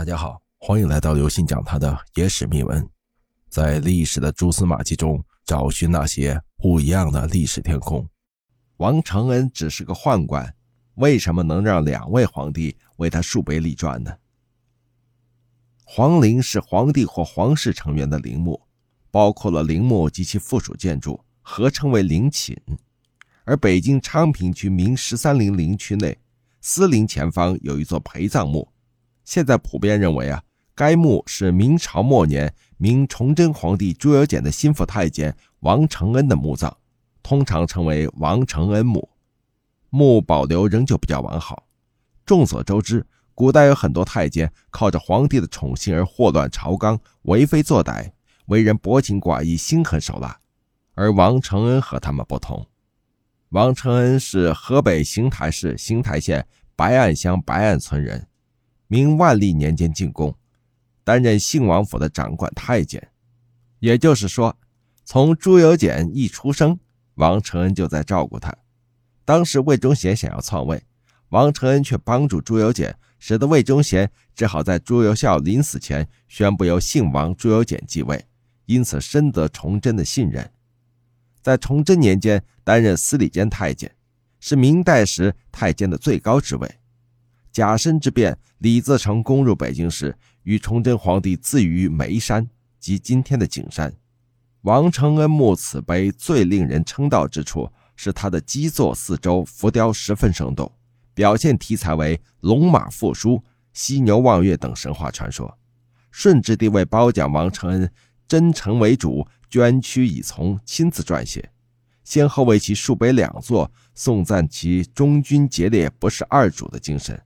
大家好，欢迎来到刘信讲他的野史秘闻，在历史的蛛丝马迹中找寻那些不一样的历史天空。王承恩只是个宦官，为什么能让两位皇帝为他树碑立传呢？皇陵是皇帝或皇室成员的陵墓，包括了陵墓及其附属建筑，合称为陵寝。而北京昌平区明十三陵陵区内，司陵前方有一座陪葬墓。现在普遍认为啊，该墓是明朝末年明崇祯皇帝朱由检的心腹太监王承恩的墓葬，通常称为王承恩墓。墓保留仍旧比较完好。众所周知，古代有很多太监靠着皇帝的宠幸而祸乱朝纲、为非作歹，为人薄情寡义、心狠手辣。而王承恩和他们不同。王承恩是河北邢台市邢台县白岸乡白岸村人。明万历年间进宫，担任信王府的掌管太监。也就是说，从朱由检一出生，王承恩就在照顾他。当时魏忠贤想要篡位，王承恩却帮助朱由检，使得魏忠贤只好在朱由校临死前宣布由信王朱由检继位，因此深得崇祯的信任。在崇祯年间担任司礼监太监，是明代时太监的最高职位。甲申之变，李自成攻入北京时，与崇祯皇帝自于眉山，即今天的景山。王承恩墓此碑最令人称道之处，是它的基座四周浮雕十分生动，表现题材为龙马复苏、犀牛望月等神话传说。顺治帝为褒奖王承恩真诚为主、捐躯以从，亲自撰写，先后为其树碑两座，颂赞其忠君节烈、不是二主的精神。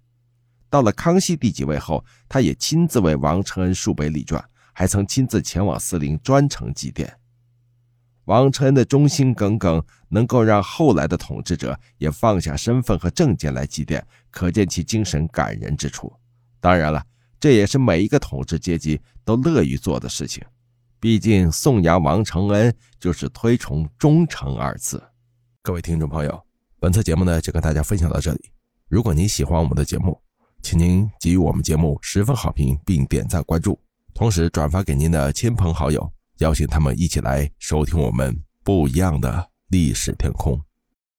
到了康熙帝继位后，他也亲自为王承恩树碑立传，还曾亲自前往司陵专程祭奠。王承恩的忠心耿耿，能够让后来的统治者也放下身份和政见来祭奠，可见其精神感人之处。当然了，这也是每一个统治阶级都乐于做的事情。毕竟颂扬王承恩就是推崇忠诚二字。各位听众朋友，本次节目呢就跟大家分享到这里。如果您喜欢我们的节目，请您给予我们节目十分好评，并点赞关注，同时转发给您的亲朋好友，邀请他们一起来收听我们不一样的历史天空。